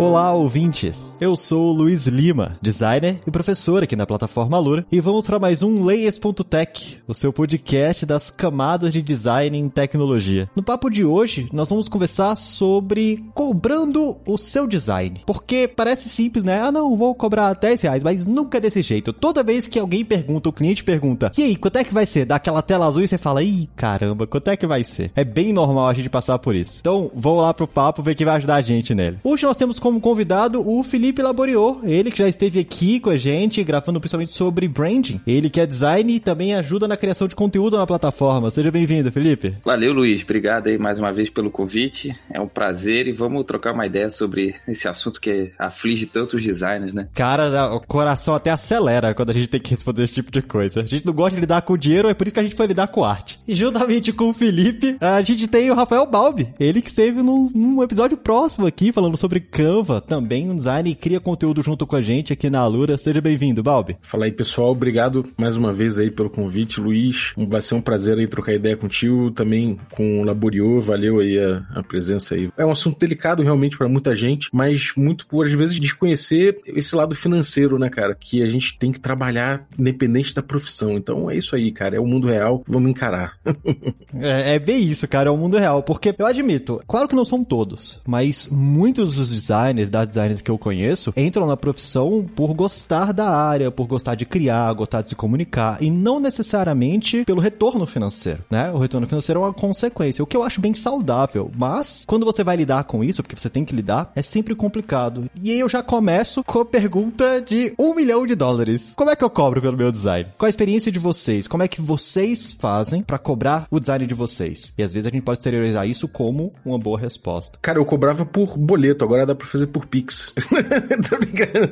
Olá, ouvintes! Eu sou o Luiz Lima, designer e professor aqui na plataforma Lura, e vamos para mais um Layers.tech, o seu podcast das camadas de design em tecnologia. No papo de hoje, nós vamos conversar sobre cobrando o seu design. Porque parece simples, né? Ah, não, vou cobrar 10 reais, mas nunca é desse jeito. Toda vez que alguém pergunta, o cliente pergunta, e aí, quanto é que vai ser? Dá aquela tela azul e você fala, ih, caramba, quanto é que vai ser? É bem normal a gente passar por isso. Então, vamos lá pro papo ver quem vai ajudar a gente nele. Hoje nós temos como convidado o Felipe Laboriou, ele que já esteve aqui com a gente, gravando principalmente sobre branding. Ele que é design e também ajuda na criação de conteúdo na plataforma. Seja bem-vindo, Felipe. Valeu, Luiz. Obrigado aí mais uma vez pelo convite. É um prazer e vamos trocar uma ideia sobre esse assunto que aflige tantos designers, né? Cara, o coração até acelera quando a gente tem que responder esse tipo de coisa. A gente não gosta de lidar com dinheiro, é por isso que a gente foi lidar com arte. E juntamente com o Felipe, a gente tem o Rafael Balbi. Ele que esteve num, num episódio próximo aqui, falando sobre Canva, também um design e cria conteúdo junto com a gente aqui na Alura. Seja bem-vindo, Balbi. Fala aí, pessoal. Obrigado mais uma vez aí pelo convite, Luiz. Vai ser um prazer aí trocar ideia contigo, também com o Laboriô. Valeu aí a, a presença aí. É um assunto delicado realmente para muita gente, mas muito por às vezes desconhecer esse lado financeiro, né, cara? Que a gente tem que trabalhar independente da profissão. Então é isso aí, cara. É o mundo real. Vamos encarar. é, é bem isso, cara. É o mundo real. Porque eu admito, claro que não são todos, mas muitos dos designers das designers que eu conheço entram na profissão por gostar da área, por gostar de criar, gostar de se comunicar, e não necessariamente pelo retorno financeiro, né? O retorno financeiro é uma consequência, o que eu acho bem saudável, mas quando você vai lidar com isso, porque você tem que lidar, é sempre complicado. E aí eu já começo com a pergunta de um milhão de dólares. Como é que eu cobro pelo meu design? Qual a experiência de vocês? Como é que vocês fazem para cobrar o design de vocês? E às vezes a gente pode exteriorizar isso como uma boa resposta. Cara, eu cobrava por boleto, agora dá pra fazer por Pix. Tô brincando.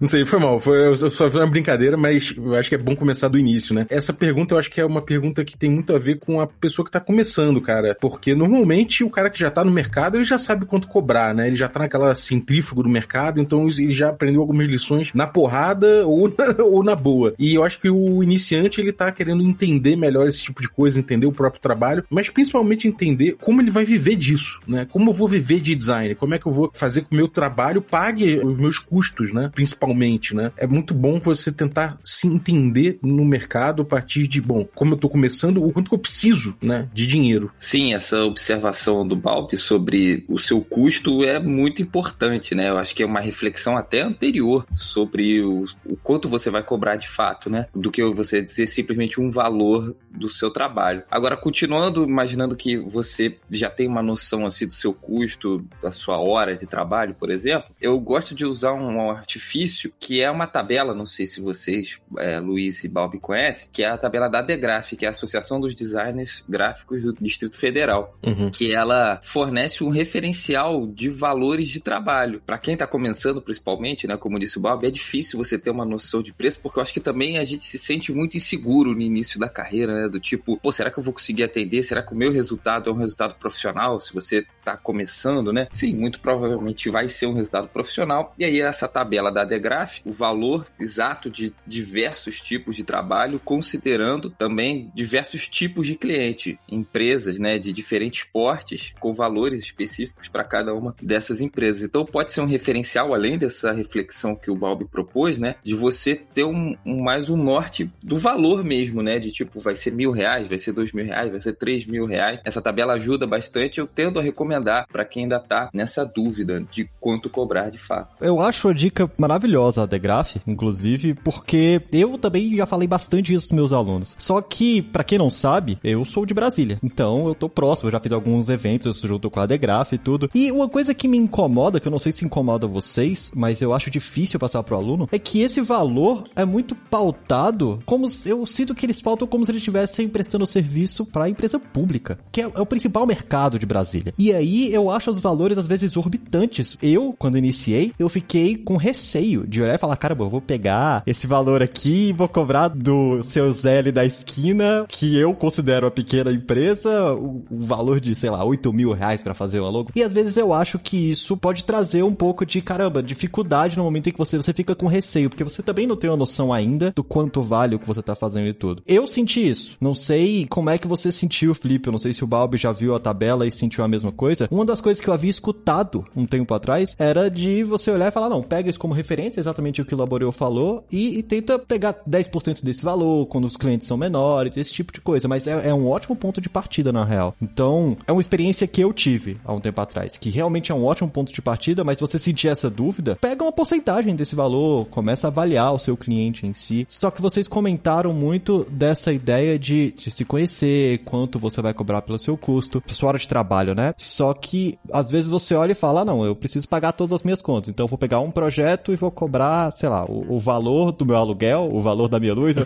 Não sei, foi mal. Foi, só uma brincadeira, mas eu acho que é bom começar do início, né? Essa pergunta eu acho que é uma pergunta que tem muito a ver com a pessoa que tá começando, cara. Porque normalmente o cara que já tá no mercado, ele já sabe quanto cobrar, né? Ele já tá naquela centrífuga do mercado, então ele já aprendeu algumas lições na porrada ou na, ou na boa. E eu acho que o iniciante, ele tá querendo entender melhor esse tipo de coisa, entender o próprio trabalho, mas principalmente entender como ele vai viver disso, né? Como eu vou viver de design, como é que eu vou fazer com o meu trabalho pague os meus custos, né? Principalmente, né? É muito bom você tentar se entender no mercado a partir de, bom, como eu tô começando, o quanto que eu preciso, né? De dinheiro. Sim, essa observação do Balbi sobre o seu custo é muito importante, né? Eu acho que é uma reflexão até anterior sobre o, o quanto você vai cobrar de fato, né? Do que você dizer simplesmente um valor do seu trabalho. Agora, continuando, imaginando que você já tem uma noção assim do seu custo, da sua hora de trabalho, por exemplo, eu gosto de usar um artifício que é uma tabela, não sei se vocês, é, Luiz e Balbi, conhecem, que é a tabela da DEGRAF, que é a Associação dos Designers Gráficos do Distrito Federal, uhum. que ela fornece um referencial de valores de trabalho. Para quem está começando, principalmente, né, como disse o Balbi, é difícil você ter uma noção de preço, porque eu acho que também a gente se sente muito inseguro no início da carreira, né, do tipo, pô, será que eu vou conseguir atender? Será que o meu resultado é um resultado profissional? Se você está começando, né? Sim, muito provavelmente vai ser um resultado profissional. E aí essa tabela da Degraph, o valor exato de diversos tipos de trabalho, considerando também diversos tipos de cliente, empresas, né, de diferentes portes, com valores específicos para cada uma dessas empresas. Então pode ser um referencial além dessa reflexão que o Balbi propôs, né, de você ter um, um mais um norte do valor mesmo, né, de tipo vai ser mil reais, vai ser dois mil reais, vai ser três mil reais. Essa tabela ajuda bastante. Eu tendo a recomendar para quem ainda está nessa dúvida de quanto cobrar de fato. Eu acho a dica maravilhosa a Degraph, inclusive, porque eu também já falei bastante isso com meus alunos. Só que, para quem não sabe, eu sou de Brasília. Então eu tô próximo, eu já fiz alguns eventos junto com a Degraph e tudo. E uma coisa que me incomoda, que eu não sei se incomoda vocês, mas eu acho difícil passar pro aluno, é que esse valor é muito pautado como eu sinto que eles pautam como se eles estivessem prestando serviço para a empresa pública, que é, é o principal mercado de Brasília. E aí eu acho os valores às vezes exorbitantes Eu, quando iniciei, eu fiquei com receio de olhar e falar, caramba, eu vou pegar esse valor aqui e vou cobrar do seu Zé da esquina, que eu considero uma pequena empresa, o, o valor de, sei lá, 8 mil reais para fazer uma logo. E às vezes eu acho que isso pode trazer um pouco de, caramba, dificuldade no momento em que você, você fica com receio, porque você também não tem uma noção ainda do quanto vale o que você tá fazendo e tudo. Eu senti isso. Não sei como é que você sentiu, Felipe. Eu não sei se o Balbi já viu a tabela e sentiu a mesma coisa. Uma das coisas que eu havia escutado um tempo atrás era de você olhar e falar, não, pega isso como referência, exatamente o que o Laboreu falou, e, e tenta pegar 10% desse valor quando os clientes são menores, esse tipo de coisa. Mas é, é um ótimo ponto de partida, na real. Então, é uma experiência que eu tive há um tempo atrás, que realmente é um ótimo ponto de partida, mas se você sentir essa dúvida, pega uma porcentagem desse valor, começa a avaliar o seu cliente em si. Só que vocês comentaram muito dessa ideia de, de se conhecer, quanto você vai cobrar pelo seu custo, sua hora de trabalho, né? Só que às vezes você olha e fala, não, eu preciso pagar todas as minhas contas, então eu vou pegar um projeto e vou cobrar, sei lá, o, o valor do meu aluguel, o valor da minha luz.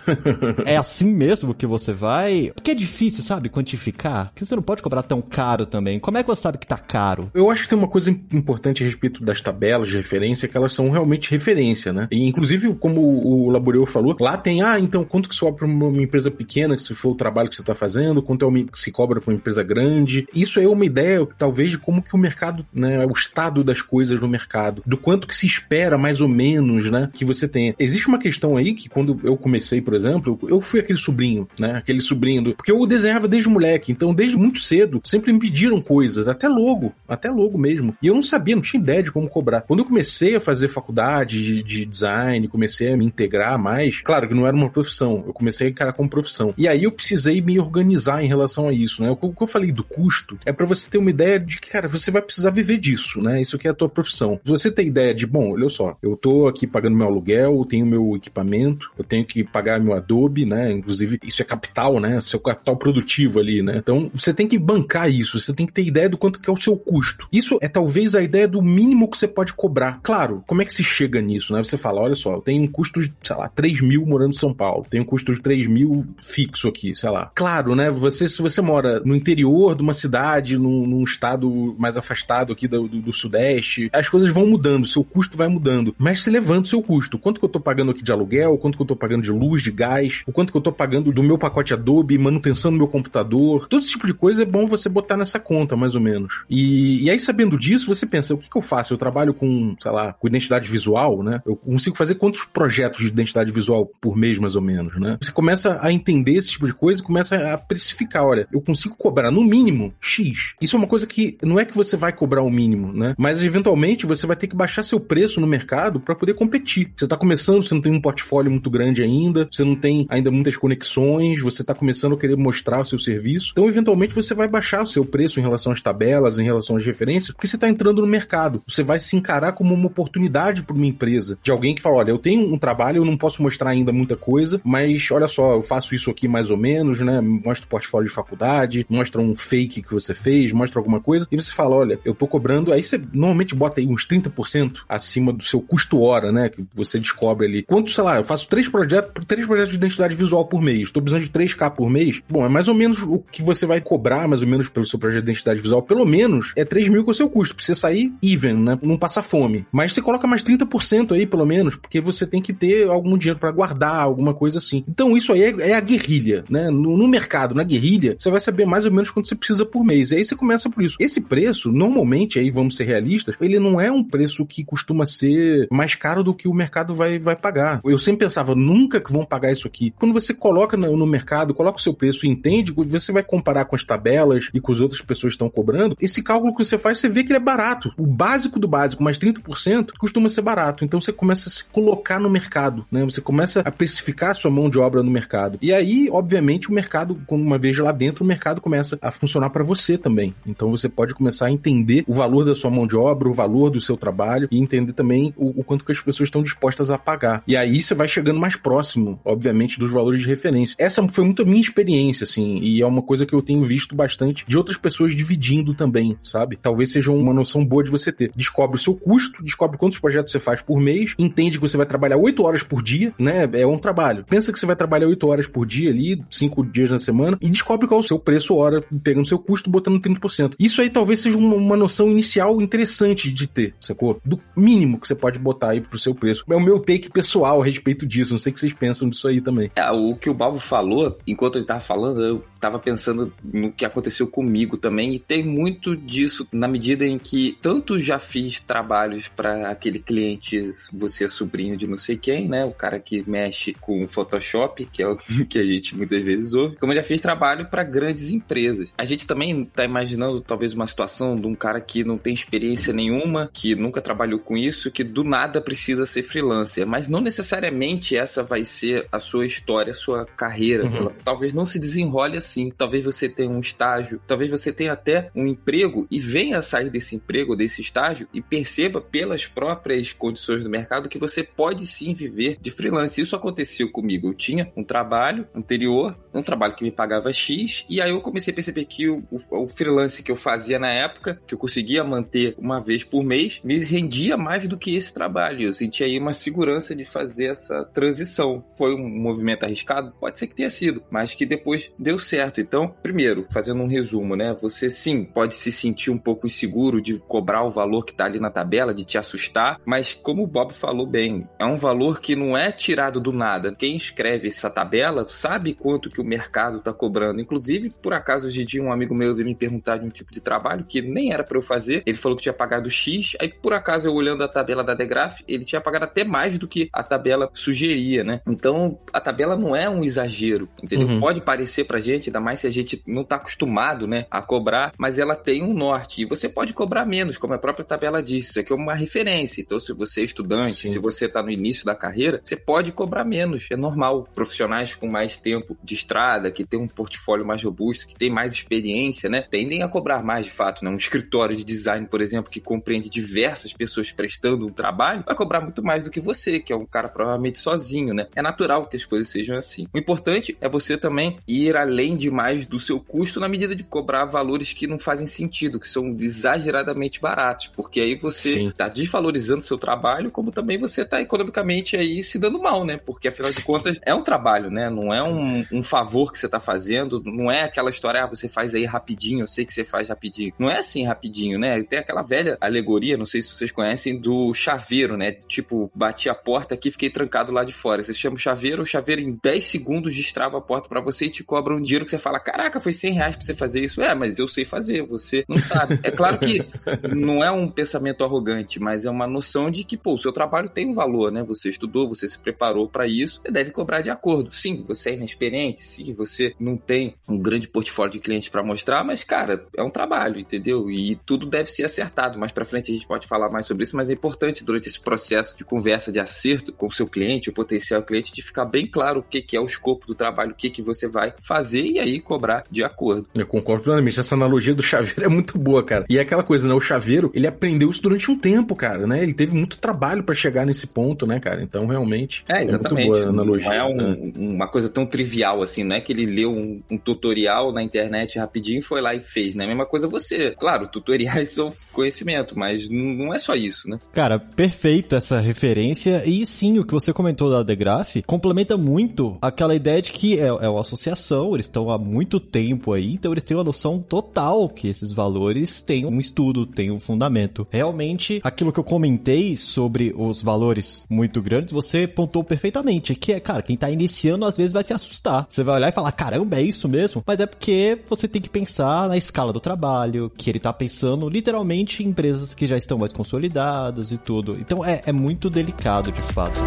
é assim mesmo que você vai? Porque é difícil, sabe, quantificar. Porque você não pode cobrar tão caro também. Como é que você sabe que tá caro? Eu acho que tem uma coisa importante a respeito das tabelas de referência, que elas são realmente referência, né? E, inclusive, como o Laboreu falou, lá tem, ah, então quanto que sobra para uma empresa pequena, se for o trabalho que você está fazendo, quanto é o que se cobra para uma empresa grande. Isso é uma ideia, talvez, de como que o mercado, né, o estado das coisas no mercado, do quanto que se espera, mais ou menos, né, que você tenha. Existe uma questão aí que quando eu comecei, por exemplo, eu fui aquele sobrinho, né, aquele sobrinho, do... porque eu desenhava desde moleque, então desde muito cedo sempre me pediram coisas, até logo, até logo mesmo. E eu não sabia, não tinha ideia de como cobrar. Quando eu comecei a fazer faculdade de, de design, comecei a me integrar mais, claro que não era uma profissão, eu comecei a encarar como profissão. E aí eu precisei me organizar em relação a isso, né? O que eu falei do custo é para você ter uma ideia de que, cara, você vai precisar viver disso, né? Isso aqui é a tua profissão. Você tem ideia de, bom, olha só, eu tô aqui pagando meu aluguel, eu tenho meu equipamento, eu tenho que pagar meu Adobe, né? Inclusive, isso é capital, né? Seu capital produtivo ali, né? Então, você tem que bancar isso, você tem que ter ideia do quanto que é o seu custo. Isso é talvez a ideia do mínimo que você pode cobrar. Claro, como é que se chega nisso, né? Você fala, olha só, eu tenho um custo de, sei lá, 3 mil morando em São Paulo, tenho um custo de 3 mil fixo aqui, sei lá. Claro, né? Você, se você mora no interior de uma cidade, num, num estado mais afastado aqui do, do, do, Sudeste, as coisas vão mudando, seu custo vai mudando. Mas você levanta o seu custo. Quanto que eu tô pagando aqui de aluguel, quanto que eu tô pagando de luz, de gás, o quanto que eu tô pagando do meu pacote Adobe, manutenção do meu computador. Todo esse tipo de coisa é bom você botar nessa conta, mais ou menos. E, e aí, sabendo disso, você pensa, o que, que eu faço? Eu trabalho com, sei lá, com identidade visual, né? Eu consigo fazer quantos projetos de identidade visual por mês, mais ou menos, né? Você começa a entender esse tipo de coisa e começa a precificar. Olha, eu consigo cobrar no mínimo X. Isso é uma coisa que não é que você vai cobrar o mínimo, né? Mas eventualmente você vai ter que baixar seu preço no mercado para poder competir. Você está começando, você não tem um portfólio muito grande ainda, você não tem ainda muitas conexões, você está começando a querer mostrar o seu serviço. Então, eventualmente, você vai baixar o seu preço em relação às tabelas, em relação às referências, porque você está entrando no mercado. Você vai se encarar como uma oportunidade para uma empresa, de alguém que fala: olha, eu tenho um trabalho, eu não posso mostrar ainda muita coisa, mas olha só, eu faço isso aqui mais ou menos, né? Mostra o portfólio de faculdade, mostra um fake que você fez, mostra alguma coisa, e você fala: olha, eu tô cobrando. Aí você normalmente bota aí uns 30% acima do seu custo hora, né? Que você descobre ali. Quanto, sei lá, eu faço três projetos, três projetos de identidade visual por mês, estou precisando de 3K por mês. Bom, é mais ou menos o que você vai cobrar, mais ou menos, pelo seu projeto de identidade visual. Pelo menos é 3 mil com o seu custo, pra você sair even, né? Não passar fome. Mas você coloca mais 30% aí, pelo menos, porque você tem que ter algum dinheiro para guardar, alguma coisa assim. Então, isso aí é, é a guerrilha, né? No, no, mercado, na guerrilha, você vai saber mais ou menos quanto você precisa por mês. E aí você começa por isso. Esse preço, normalmente, aí vamos ser realistas, ele não é um preço que costuma ser mais caro do que o mercado vai, vai pagar. Eu sempre pensava, nunca que vão pagar isso aqui. Quando você coloca no, no mercado, coloca o seu preço e entende, você vai comparar com as tabelas e com as outras pessoas que estão cobrando, esse cálculo que você faz, você vê que ele é barato. O básico do básico, mais 30%, costuma ser barato. Então você começa a se colocar no mercado, né? Você começa a precificar a sua mão de obra no mercado. E aí, obviamente, o mercado, quando uma vez lá dentro, o mercado começa a funcionar para você também. Então você pode começar a entender o valor da sua mão de obra, o valor do seu trabalho e entender também o, o quanto que as pessoas estão dispostas a pagar. E aí você vai chegando mais próximo, obviamente, dos valores de referência. Essa foi muito a minha experiência, assim, e é uma coisa que eu tenho visto bastante de outras pessoas dividindo também, sabe? Talvez seja uma noção boa de você ter. Descobre o seu custo, descobre quantos projetos você faz por mês, entende que você vai trabalhar 8 horas por dia, né? É um trabalho. Pensa que você vai trabalhar 8 horas por dia ali, 5 dias na semana, e descobre qual é o seu preço hora, pegando seu custo, botando 30%. Isso aí talvez seja uma, uma noção inicial visual interessante de ter, sacou? Do mínimo que você pode botar aí pro seu preço. É o meu take pessoal a respeito disso. Não sei o que vocês pensam disso aí também. É, o que o Balbo falou, enquanto ele tava falando, eu tava pensando no que aconteceu comigo também, e tem muito disso na medida em que tanto já fiz trabalhos para aquele cliente, você é sobrinho de não sei quem, né? O cara que mexe com Photoshop, que é o que a gente muitas vezes ouve, como eu já fiz trabalho para grandes empresas. A gente também tá imaginando talvez uma situação de um cara que não tem experiência nenhuma, que nunca trabalhou com isso, que do nada precisa ser freelancer, mas não necessariamente essa vai ser a sua história, a sua carreira. Uhum. Ela, talvez não se desenrole assim. Talvez você tenha um estágio, talvez você tenha até um emprego e venha sair desse emprego, desse estágio e perceba pelas próprias condições do mercado que você pode sim viver de freelance. Isso aconteceu comigo. Eu tinha um trabalho anterior, um trabalho que me pagava X, e aí eu comecei a perceber que o, o, o freelance que eu fazia na época, que eu conseguia manter uma vez por mês, me rendia mais do que esse trabalho. Eu sentia aí uma segurança de fazer essa transição. Foi um movimento arriscado? Pode ser que tenha sido, mas que depois deu certo. Então, primeiro, fazendo um resumo, né? Você sim pode se sentir um pouco inseguro de cobrar o valor que está ali na tabela, de te assustar, mas como o Bob falou bem, é um valor que não é tirado do nada. Quem escreve essa tabela sabe quanto que o mercado está cobrando. Inclusive, por acaso, hoje em dia, um amigo meu veio me perguntar de um tipo de trabalho que nem era para eu fazer. Ele falou que tinha pagado X, aí por acaso eu olhando a tabela da Degraph, ele tinha pagado até mais do que a tabela sugeria, né? Então, a tabela não é um exagero, entendeu? Uhum. Pode parecer pra gente, ainda mais se a gente não tá acostumado, né, a cobrar, mas ela tem um norte e você pode cobrar menos, como a própria tabela diz. Isso aqui é uma referência. Então, se você é estudante, Sim. se você tá no início da carreira, você pode cobrar menos. É normal. Profissionais com mais tempo de estrada, que tem um portfólio mais robusto, que tem mais experiência, né, tendem a cobrar mais de fato, né? Um escritório de design, por exemplo, que compreende diversas pessoas prestando um trabalho, vai cobrar muito mais do que você, que é um cara provavelmente sozinho, né? É natural que as coisas sejam assim. O importante é você também ir além demais do seu custo na medida de cobrar valores que não fazem sentido, que são exageradamente baratos, porque aí você Sim. tá desvalorizando seu trabalho, como também você tá economicamente aí se dando mal, né? Porque afinal de contas é um trabalho, né? Não é um, um favor que você tá fazendo, não é aquela história, ah, você faz aí rapidinho, eu sei que você faz rapidinho. Não é assim rapidinho, né? Tem aquela velha alegoria, não sei se vocês conhecem, do chaveiro, né? Tipo, bati a porta aqui fiquei trancado lá de fora. Você chama o chaveiro, o chaveiro em 10 segundos destrava a porta para você e te cobra um dinheiro que você fala: Caraca, foi 100 reais pra você fazer isso. É, mas eu sei fazer, você não sabe. É claro que não é um pensamento arrogante, mas é uma noção de que, pô, o seu trabalho tem um valor, né? Você estudou, você se preparou para isso, você deve cobrar de acordo. Sim, você é inexperiente, sim, você não tem um grande portfólio de clientes para mostrar, mas, cara, é um trabalho, entendeu? E tudo deve ser acertado. Mais para frente a gente pode falar mais sobre isso, mas é importante durante esse processo de conversa, de acerto com o seu cliente, o potencial cliente, de ficar bem claro o que, que é o escopo do trabalho, o que, que você vai fazer e aí cobrar de acordo. Eu concordo plenamente. Essa analogia do chaveiro é muito boa, cara. E é aquela coisa, né? O chaveiro, ele aprendeu isso durante um tempo, cara, né? Ele teve muito trabalho para chegar nesse ponto, né, cara? Então, realmente. É, exatamente. É muito boa a analogia. Não é um, né? uma coisa tão trivial assim, não é que ele leu um, um, tutorial na internet rapidinho e foi lá e fez, né? A mesma coisa você. Claro, tutoriais são conhecimento, mas não é só isso, né? Cara, perfeito essa referência. E sim, o que você comentou da Degraph complementa muito aquela ideia de que é, é uma associação, eles estão há muito tempo aí, então eles têm uma noção total que esses valores têm um estudo, têm um fundamento. Realmente, aquilo que eu comentei sobre os valores muito grandes, você pontuou perfeitamente, que é, cara, quem tá iniciando às vezes vai se assustar. Você vai olhar e falar, caramba, é isso mesmo? Mas é porque você tem que pensar na escala do trabalho, que ele tá pensando literalmente em empresas que já estão mais consolidadas e tudo. Então é, é muito delicado de fato.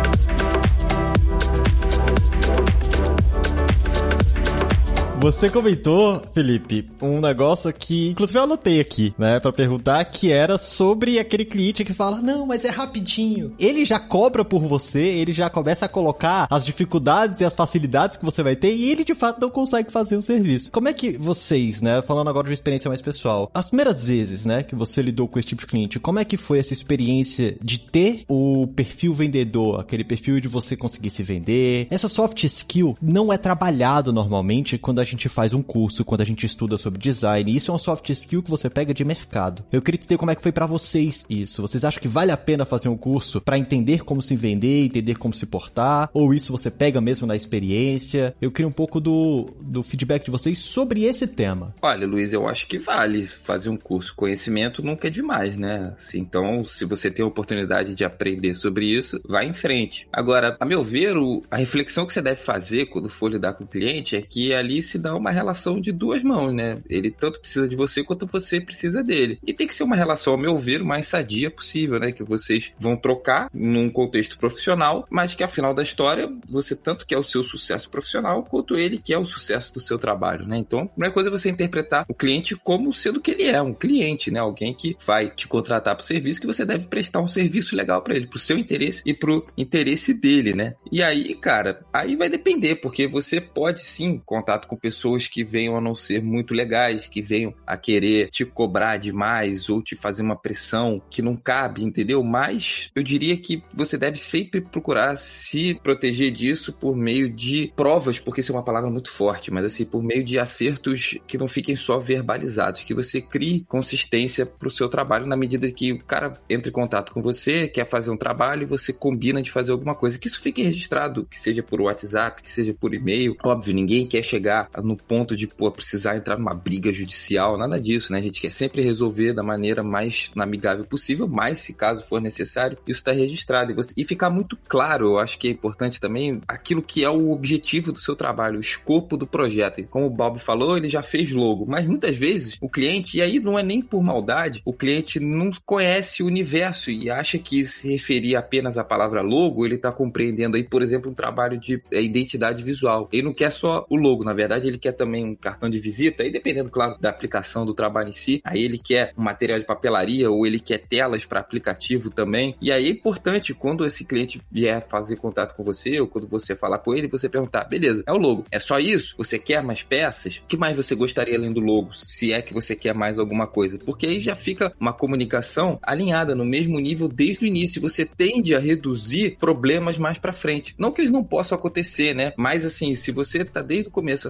Você comentou, Felipe, um negócio que, inclusive, eu anotei aqui, né, para perguntar, que era sobre aquele cliente que fala: Não, mas é rapidinho. Ele já cobra por você, ele já começa a colocar as dificuldades e as facilidades que você vai ter e ele de fato não consegue fazer o serviço. Como é que vocês, né, falando agora de uma experiência mais pessoal, as primeiras vezes, né, que você lidou com esse tipo de cliente, como é que foi essa experiência de ter o perfil vendedor, aquele perfil de você conseguir se vender? Essa soft skill não é trabalhado normalmente quando a gente faz um curso, quando a gente estuda sobre design. Isso é um soft skill que você pega de mercado. Eu queria entender como é que foi para vocês isso. Vocês acham que vale a pena fazer um curso para entender como se vender, entender como se portar? Ou isso você pega mesmo na experiência? Eu queria um pouco do, do feedback de vocês sobre esse tema. Olha, Luiz, eu acho que vale fazer um curso. Conhecimento nunca é demais, né? Assim, então, se você tem a oportunidade de aprender sobre isso, vá em frente. Agora, a meu ver, o, a reflexão que você deve fazer quando for lidar com o cliente é que ali se dá uma relação de duas mãos, né? Ele tanto precisa de você quanto você precisa dele. E tem que ser uma relação, a meu ver, o mais sadia possível, né? Que vocês vão trocar num contexto profissional, mas que afinal da história, você tanto quer o seu sucesso profissional quanto ele quer o sucesso do seu trabalho, né? Então, a primeira coisa é você interpretar o cliente como sendo que ele é, um cliente, né? Alguém que vai te contratar para o serviço que você deve prestar um serviço legal para ele, pro seu interesse e pro interesse dele, né? E aí, cara, aí vai depender, porque você pode sim contato com pessoas que venham a não ser muito legais, que venham a querer te cobrar demais ou te fazer uma pressão que não cabe, entendeu? Mas eu diria que você deve sempre procurar se proteger disso por meio de provas, porque isso é uma palavra muito forte, mas assim, por meio de acertos que não fiquem só verbalizados, que você crie consistência pro seu trabalho na medida que o cara entra em contato com você, quer fazer um trabalho e você combina de fazer alguma coisa, que isso fique registrado, que seja por WhatsApp, que seja por e-mail. Óbvio, ninguém quer chegar no ponto de pô, precisar entrar numa briga judicial, nada disso, né? A gente quer sempre resolver da maneira mais amigável possível, mas se caso for necessário, isso está registrado e, você... e ficar muito claro, eu acho que é importante também aquilo que é o objetivo do seu trabalho, o escopo do projeto. E como o Bob falou, ele já fez logo, mas muitas vezes o cliente, e aí não é nem por maldade, o cliente não conhece o universo e acha que se referir apenas à palavra logo, ele está compreendendo aí, por exemplo, um trabalho de é, identidade visual. Ele não quer só o logo, na verdade, ele quer também um cartão de visita, aí dependendo, claro, da aplicação do trabalho em si. Aí ele quer um material de papelaria ou ele quer telas para aplicativo também. E aí é importante quando esse cliente vier fazer contato com você ou quando você falar com ele, você perguntar: beleza, é o logo, é só isso? Você quer mais peças? O que mais você gostaria além do logo? Se é que você quer mais alguma coisa? Porque aí já fica uma comunicação alinhada no mesmo nível desde o início. Você tende a reduzir problemas mais para frente. Não que eles não possam acontecer, né? Mas assim, se você tá desde o começo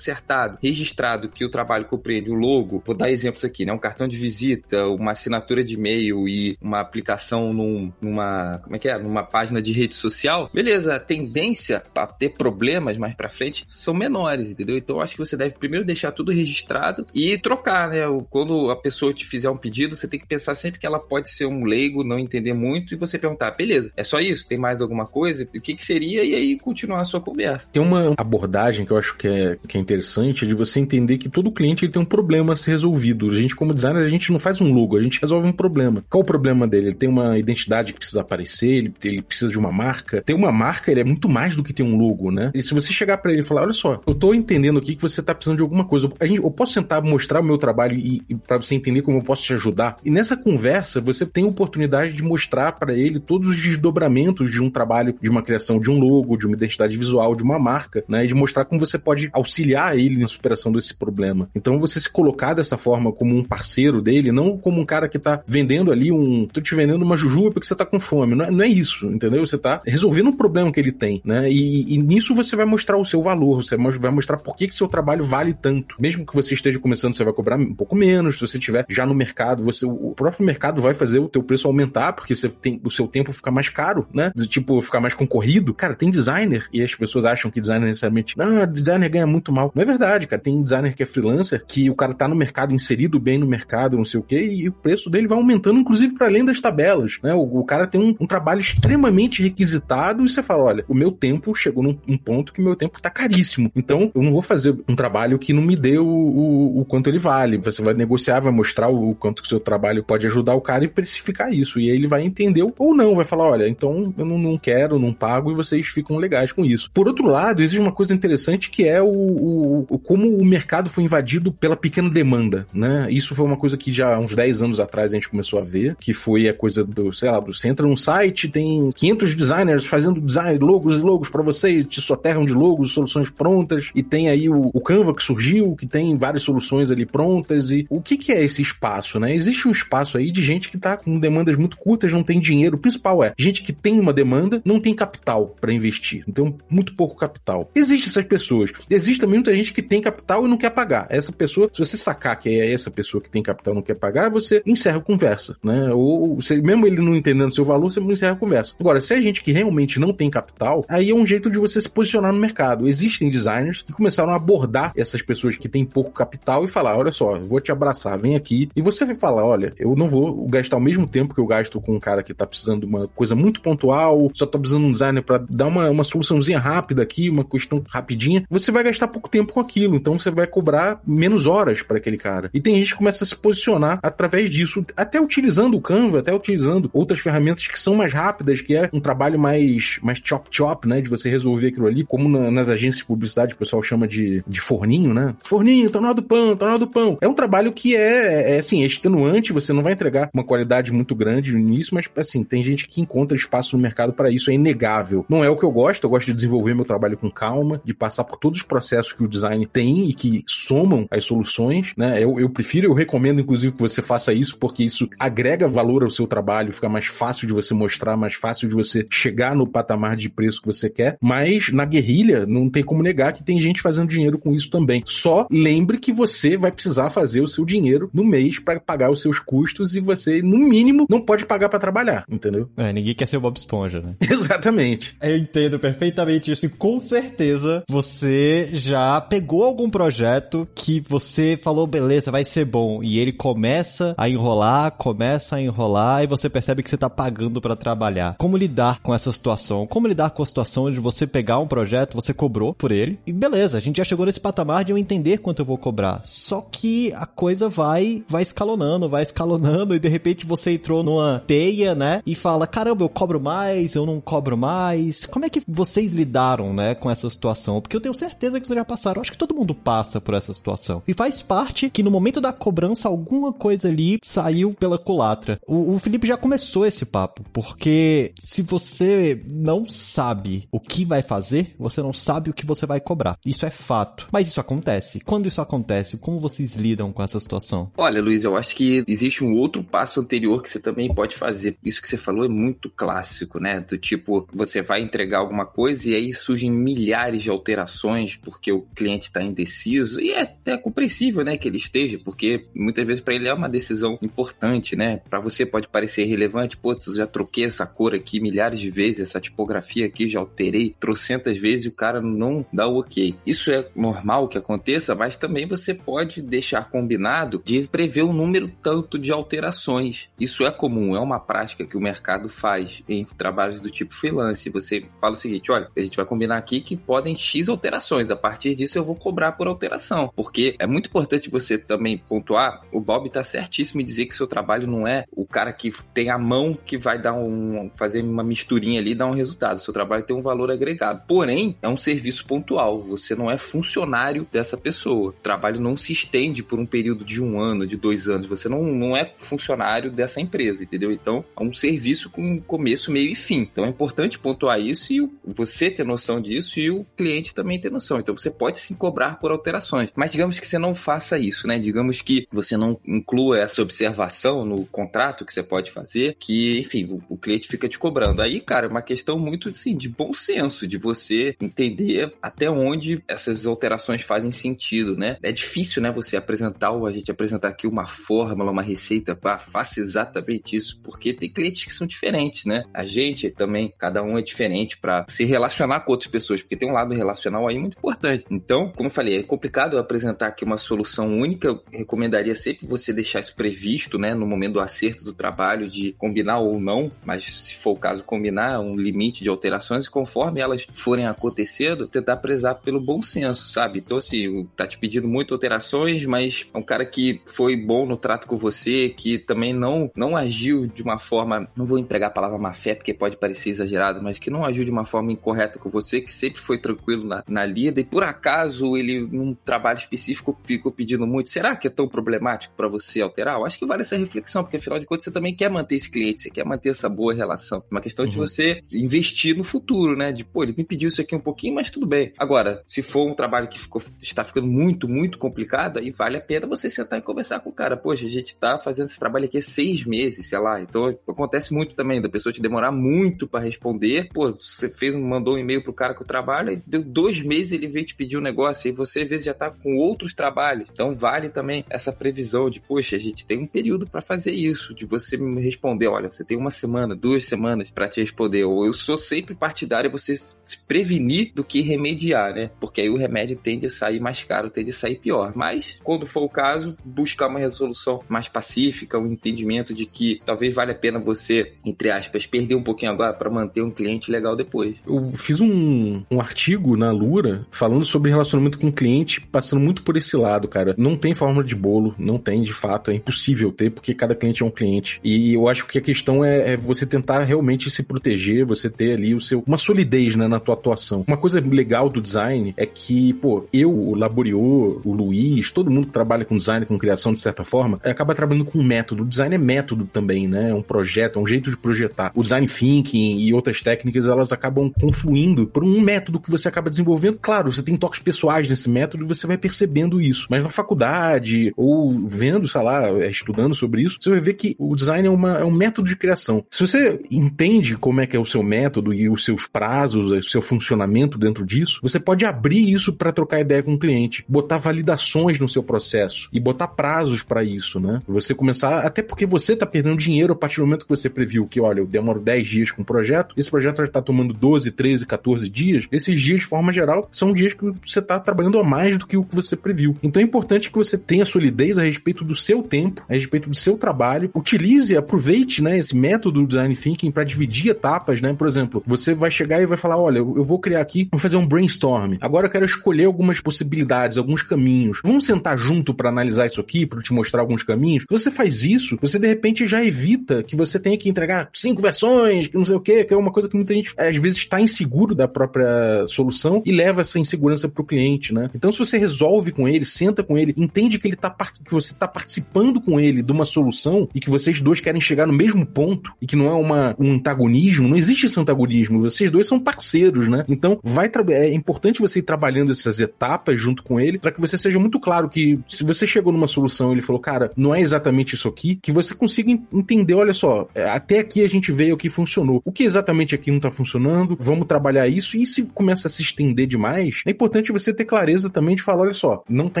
registrado que o trabalho compreende o logo, vou dar exemplos aqui, né? Um cartão de visita, uma assinatura de e-mail e uma aplicação num, numa, como é que é? Numa página de rede social, beleza, a tendência a ter problemas mais para frente são menores, entendeu? Então acho que você deve primeiro deixar tudo registrado e trocar, né? Quando a pessoa te fizer um pedido, você tem que pensar sempre que ela pode ser um leigo, não entender muito e você perguntar, beleza, é só isso? Tem mais alguma coisa? O que que seria? E aí continuar a sua conversa. Tem uma abordagem que eu acho que é, que é interessante de você entender que todo cliente ele tem um problema a ser resolvido. A gente, como designer, a gente não faz um logo, a gente resolve um problema. Qual o problema dele? Ele tem uma identidade que precisa aparecer, ele, ele precisa de uma marca. Ter uma marca, ele é muito mais do que ter um logo, né? E se você chegar para ele e falar, olha só, eu tô entendendo aqui que você tá precisando de alguma coisa. A gente, eu posso sentar mostrar o meu trabalho e, e para você entender como eu posso te ajudar. E nessa conversa, você tem a oportunidade de mostrar para ele todos os desdobramentos de um trabalho, de uma criação de um logo, de uma identidade visual, de uma marca, né? E de mostrar como você pode auxiliar ele na superação desse problema. Então você se colocar dessa forma como um parceiro dele, não como um cara que tá vendendo ali um. tô te vendendo uma jujuba porque você tá com fome. Não é, não é isso, entendeu? Você tá resolvendo um problema que ele tem, né? E, e, nisso você vai mostrar o seu valor, você vai mostrar por que, que seu trabalho vale tanto. Mesmo que você esteja começando, você vai cobrar um pouco menos. Se você estiver já no mercado, você, o próprio mercado vai fazer o teu preço aumentar, porque você tem, o seu tempo fica mais caro, né? Tipo, ficar mais concorrido. Cara, tem designer, e as pessoas acham que designer necessariamente, não, designer ganha muito mal. Não é verdade, cara. Tem designer que é freelancer, que o cara tá no mercado, inserido bem no mercado, não sei o quê, e o preço dele vai aumentando, inclusive, para além das tabelas, né? O, o cara tem um, um, trabalho extremamente requisitado, e você fala, olha, o meu tempo chegou num um ponto que meu tempo tá caríssimo. Então, eu não vou fazer um trabalho que não me dê o, o, o quanto ele vale. Você vai negociar, vai mostrar o, o quanto que o seu trabalho pode ajudar o cara e precificar isso. E aí ele vai entender ou não, vai falar, olha, então eu não, não quero, não pago, e vocês ficam legais com isso. Por outro lado, existe uma coisa interessante que é o, o, como o mercado foi invadido pela pequena demanda, né? Isso foi uma coisa que já há uns 10 anos atrás a gente começou a ver, que foi a coisa do, sei lá, do, você entra num site, tem 500 designers fazendo design, logos e logos para você, te soterram de logos, soluções prontas, e tem aí o, o Canva que surgiu, que tem várias soluções ali prontas, e o que que é esse espaço, né? Existe um espaço aí de gente que tá com demandas muito curtas, não tem dinheiro, o principal é, gente que tem uma demanda, não tem capital para investir, então muito pouco capital. Existe essas pessoas. Existe também muita gente gente que tem capital e não quer pagar. Essa pessoa, se você sacar que é essa pessoa que tem capital e não quer pagar, você encerra a conversa, né? Ou, mesmo ele não entendendo seu valor, você encerra a conversa. Agora, se é gente que realmente não tem capital, aí é um jeito de você se posicionar no mercado. Existem designers que começaram a abordar essas pessoas que têm pouco capital e falar: olha só, vou te abraçar, vem aqui. E você vai falar: olha, eu não vou gastar o mesmo tempo que eu gasto com um cara que tá precisando de uma coisa muito pontual, só tá precisando de um designer para dar uma, uma soluçãozinha rápida aqui, uma questão rapidinha. Você vai gastar pouco tempo com aquilo, então você vai cobrar menos horas para aquele cara. E tem gente que começa a se posicionar através disso, até utilizando o Canva, até utilizando outras ferramentas que são mais rápidas, que é um trabalho mais, mais chop-chop, né? De você resolver aquilo ali, como na, nas agências de publicidade o pessoal chama de, de forninho, né? Forninho, tá na do pão, tá na do pão. É um trabalho que é, é assim, é extenuante, você não vai entregar uma qualidade muito grande início, mas assim, tem gente que encontra espaço no mercado para isso, é inegável. Não é o que eu gosto, eu gosto de desenvolver meu trabalho com calma, de passar por todos os processos que o design tem e que somam as soluções, né? Eu, eu prefiro, eu recomendo inclusive que você faça isso, porque isso agrega valor ao seu trabalho, fica mais fácil de você mostrar, mais fácil de você chegar no patamar de preço que você quer. Mas na guerrilha, não tem como negar que tem gente fazendo dinheiro com isso também. Só lembre que você vai precisar fazer o seu dinheiro no mês para pagar os seus custos e você, no mínimo, não pode pagar para trabalhar, entendeu? É, ninguém quer ser o Bob Esponja, né? Exatamente. Eu entendo perfeitamente isso e com certeza você já pegou algum projeto que você falou, beleza, vai ser bom, e ele começa a enrolar, começa a enrolar e você percebe que você tá pagando para trabalhar. Como lidar com essa situação? Como lidar com a situação de você pegar um projeto, você cobrou por ele, e beleza, a gente já chegou nesse patamar de eu entender quanto eu vou cobrar. Só que a coisa vai vai escalonando, vai escalonando e de repente você entrou numa teia, né? E fala: "Caramba, eu cobro mais, eu não cobro mais". Como é que vocês lidaram, né, com essa situação? Porque eu tenho certeza que vocês já passaram. Eu acho que todo mundo passa por essa situação. E faz parte que no momento da cobrança alguma coisa ali saiu pela culatra. O, o Felipe já começou esse papo, porque se você não sabe o que vai fazer, você não sabe o que você vai cobrar. Isso é fato. Mas isso acontece. Quando isso acontece, como vocês lidam com essa situação? Olha, Luiz, eu acho que existe um outro passo anterior que você também pode fazer. Isso que você falou é muito clássico, né? Do tipo, você vai entregar alguma coisa e aí surgem milhares de alterações porque o cliente está indeciso e é até compreensível, né, que ele esteja, porque muitas vezes para ele é uma decisão importante, né? Para você pode parecer relevante, pô, eu já troquei essa cor aqui milhares de vezes, essa tipografia aqui já alterei trocentas vezes e o cara não dá o ok. Isso é normal que aconteça, mas também você pode deixar combinado de prever um número tanto de alterações. Isso é comum, é uma prática que o mercado faz em trabalhos do tipo freelance. Você fala o seguinte, olha, a gente vai combinar aqui que podem X alterações, a partir disso eu vou cobrar por alteração, porque é muito importante você também pontuar, o Bob está certíssimo em dizer que seu trabalho não é o cara que tem a mão que vai dar um fazer uma misturinha ali e dar um resultado. Seu trabalho tem um valor agregado. Porém, é um serviço pontual. Você não é funcionário dessa pessoa. O trabalho não se estende por um período de um ano, de dois anos. Você não, não é funcionário dessa empresa, entendeu? Então, é um serviço com começo, meio e fim. Então, é importante pontuar isso e você ter noção disso e o cliente também ter noção. Então, você pode se cobrar por alterações. Mas digamos que você não faça isso, né? Digamos que você não inclua essa observação no contrato que você pode fazer, que, enfim, o, o cliente fica te cobrando. Aí, cara, é uma questão muito, assim, de bom senso, de você entender até onde essas alterações fazem sentido, né? É difícil, né, você apresentar, ou a gente apresentar aqui uma fórmula, uma receita, pá, faça exatamente isso, porque tem clientes que são diferentes, né? A gente também, cada um é diferente para se relacionar com outras pessoas, porque tem um lado relacional aí muito importante. Então, como eu falei, é complicado apresentar aqui uma solução única, eu recomendaria sempre você deixar isso previsto, né, no momento do acerto do trabalho, de combinar ou não, mas se for o caso, combinar um limite de alterações e conforme elas forem acontecendo, tentar prezar pelo bom senso, sabe? Então, assim, tá te pedindo muito alterações, mas é um cara que foi bom no trato com você, que também não, não agiu de uma forma, não vou empregar a palavra má fé, porque pode parecer exagerado, mas que não agiu de uma forma incorreta com você, que sempre foi tranquilo na, na lida, e por acaso ele, num trabalho específico, ficou pedindo muito, será que é tão problemático para você alterar? Eu acho que vale essa reflexão, porque afinal de contas você também quer manter esse cliente, você quer manter essa boa relação. É uma questão uhum. de você investir no futuro, né? De, pô, ele me pediu isso aqui um pouquinho, mas tudo bem. Agora, se for um trabalho que ficou, está ficando muito, muito complicado, aí vale a pena você sentar e conversar com o cara. Poxa, a gente tá fazendo esse trabalho aqui há seis meses, sei lá. Então, acontece muito também da pessoa te demorar muito para responder. Pô, você fez, mandou um e-mail pro cara com o trabalho, e deu dois meses ele veio te pedir um negócio negócio e você às vezes já tá com outros trabalhos. Então vale também essa previsão de, poxa, a gente tem um período para fazer isso, de você me responder, olha, você tem uma semana, duas semanas para te responder. Ou eu sou sempre partidário você se prevenir do que remediar, né? Porque aí o remédio tende a sair mais caro, tende a sair pior. Mas, quando for o caso, buscar uma resolução mais pacífica, um entendimento de que talvez valha a pena você, entre aspas, perder um pouquinho agora para manter um cliente legal depois. Eu fiz um, um artigo na Lura falando sobre relacionamento com o cliente, passando muito por esse lado, cara. Não tem fórmula de bolo, não tem de fato, é impossível ter, porque cada cliente é um cliente. E eu acho que a questão é, é você tentar realmente se proteger, você ter ali o seu, uma solidez né, na tua atuação. Uma coisa legal do design é que, pô, eu, o Laboriô, o Luiz, todo mundo que trabalha com design, com criação de certa forma, acaba trabalhando com método. O design é método também, né? É um projeto, é um jeito de projetar. O design thinking e outras técnicas, elas acabam confluindo por um método que você acaba desenvolvendo. Claro, você tem toques pessoais nesse método você vai percebendo isso. Mas na faculdade, ou vendo, sei lá, estudando sobre isso, você vai ver que o design é, uma, é um método de criação. Se você entende como é que é o seu método e os seus prazos, o seu funcionamento dentro disso, você pode abrir isso para trocar ideia com o cliente, botar validações no seu processo e botar prazos para isso, né? Você começar, até porque você tá perdendo dinheiro a partir do momento que você previu que, olha, eu demoro 10 dias com o projeto, esse projeto já tá tomando 12, 13, 14 dias, esses dias, de forma geral, são dias que você tá trabalhando a mais do que o que você previu. Então é importante que você tenha solidez a respeito do seu tempo, a respeito do seu trabalho, utilize, aproveite, né, esse método do design thinking para dividir etapas, né? Por exemplo, você vai chegar e vai falar, olha, eu vou criar aqui, vou fazer um brainstorm. Agora eu quero escolher algumas possibilidades, alguns caminhos. Vamos sentar junto para analisar isso aqui, para te mostrar alguns caminhos. Você faz isso, você de repente já evita que você tenha que entregar cinco versões, que não sei o quê, que é uma coisa que muita gente às vezes está inseguro da própria solução e leva essa insegurança para o cliente, né? Então se você resolve com ele, senta com ele, entende que ele tá que você está participando com ele de uma solução e que vocês dois querem chegar no mesmo ponto e que não é uma, um antagonismo, não existe esse antagonismo, vocês dois são parceiros, né? Então vai é importante você ir trabalhando essas etapas junto com ele para que você seja muito claro que se você chegou numa solução ele falou, cara, não é exatamente isso aqui, que você consiga entender, olha só, é, até aqui a gente veio que funcionou. O que exatamente aqui não tá funcionando? Vamos trabalhar isso e se começa a se estender demais, é importante você ter clareza também de falar, olha só, não tá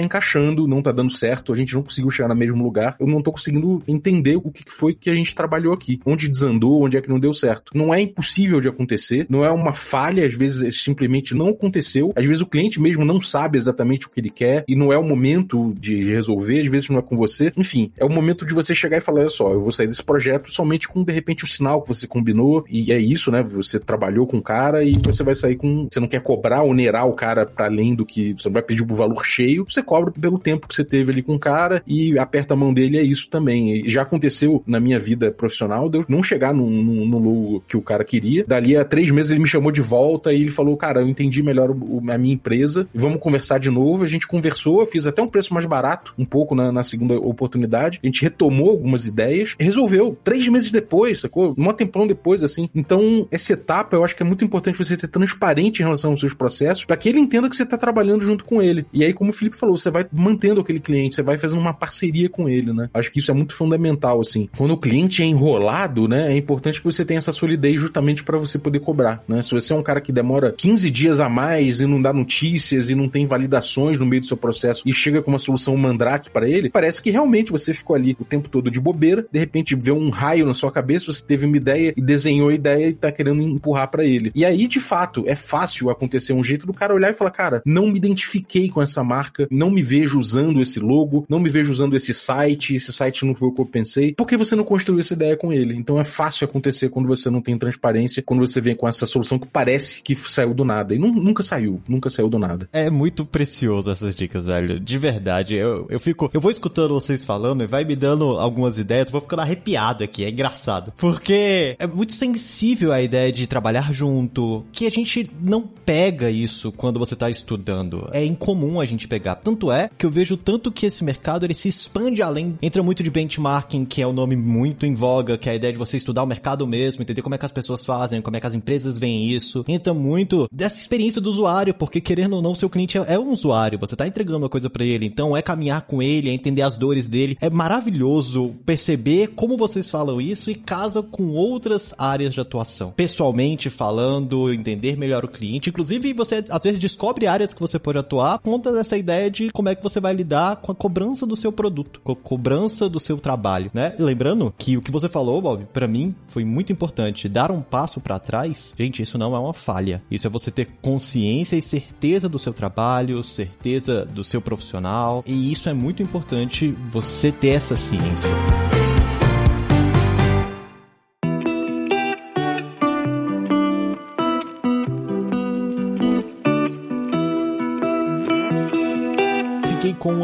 encaixando, não tá dando certo, a gente não conseguiu chegar no mesmo lugar, eu não tô conseguindo entender o que foi que a gente trabalhou aqui, onde desandou, onde é que não deu certo. Não é impossível de acontecer, não é uma falha, às vezes simplesmente não aconteceu, às vezes o cliente mesmo não sabe exatamente o que ele quer e não é o momento de resolver, às vezes não é com você. Enfim, é o momento de você chegar e falar: olha só, eu vou sair desse projeto somente com de repente o sinal que você combinou, e é isso, né? Você trabalhou com o cara e você vai sair com. Você não quer cobrar, onerar o cara para além do que você vai pedir o valor cheio, você cobra pelo tempo que você teve ali com o cara e aperta a mão dele, é isso também. E já aconteceu na minha vida profissional de eu não chegar no, no, no logo que o cara queria. Dali a três meses ele me chamou de volta e ele falou: Cara, eu entendi melhor o, a minha empresa, vamos conversar de novo. A gente conversou, fiz até um preço mais barato, um pouco na, na segunda oportunidade. A gente retomou algumas ideias, resolveu três meses depois, sacou? Um tempão depois, assim. Então, essa etapa eu acho que é muito importante você ser transparente em relação aos seus processos, para que ele entenda que você tá trabalhando junto com ele. E aí, como o Felipe falou, você vai mantendo aquele cliente, você vai fazendo uma parceria com ele, né? Acho que isso é muito fundamental, assim. Quando o cliente é enrolado, né, é importante que você tenha essa solidez justamente para você poder cobrar, né? Se você é um cara que demora 15 dias a mais e não dá notícias e não tem validações no meio do seu processo e chega com uma solução mandrake para ele, parece que realmente você ficou ali o tempo todo de bobeira, de repente vê um raio na sua cabeça, você teve uma ideia e desenhou a ideia e tá querendo empurrar para ele. E aí, de fato, é fácil acontecer um jeito do cara olhar e falar, cara, não me identifiquei com essa marca, não me vejo usando esse logo, não me vejo usando esse site, esse site não foi o que eu pensei, porque você não construiu essa ideia com ele. Então é fácil acontecer quando você não tem transparência, quando você vem com essa solução que parece que saiu do nada. E não, nunca saiu, nunca saiu do nada. É muito precioso essas dicas, velho. De verdade. Eu, eu fico. Eu vou escutando vocês falando e vai me dando algumas ideias, eu vou ficando arrepiado aqui. É engraçado. Porque é muito sensível a ideia de trabalhar junto, que a gente não pega isso quando você tá estudando. É incomum a gente pegar. Tanto é que eu vejo tanto que esse mercado ele se expande além. Entra muito de benchmarking, que é um nome muito em voga, que é a ideia de você estudar o mercado mesmo, entender como é que as pessoas fazem, como é que as empresas veem isso. Entra muito dessa experiência do usuário, porque querendo ou não, seu cliente é, é um usuário, você tá entregando uma coisa para ele, então é caminhar com ele, é entender as dores dele. É maravilhoso perceber como vocês falam isso e casa com outras áreas de atuação. Pessoalmente falando, entender melhor o cliente, inclusive você às vezes descobre áreas áreas que você pode atuar, conta dessa ideia de como é que você vai lidar com a cobrança do seu produto, com a cobrança do seu trabalho, né? Lembrando que o que você falou, Bob, para mim foi muito importante. Dar um passo para trás, gente, isso não é uma falha. Isso é você ter consciência e certeza do seu trabalho, certeza do seu profissional, e isso é muito importante você ter essa ciência.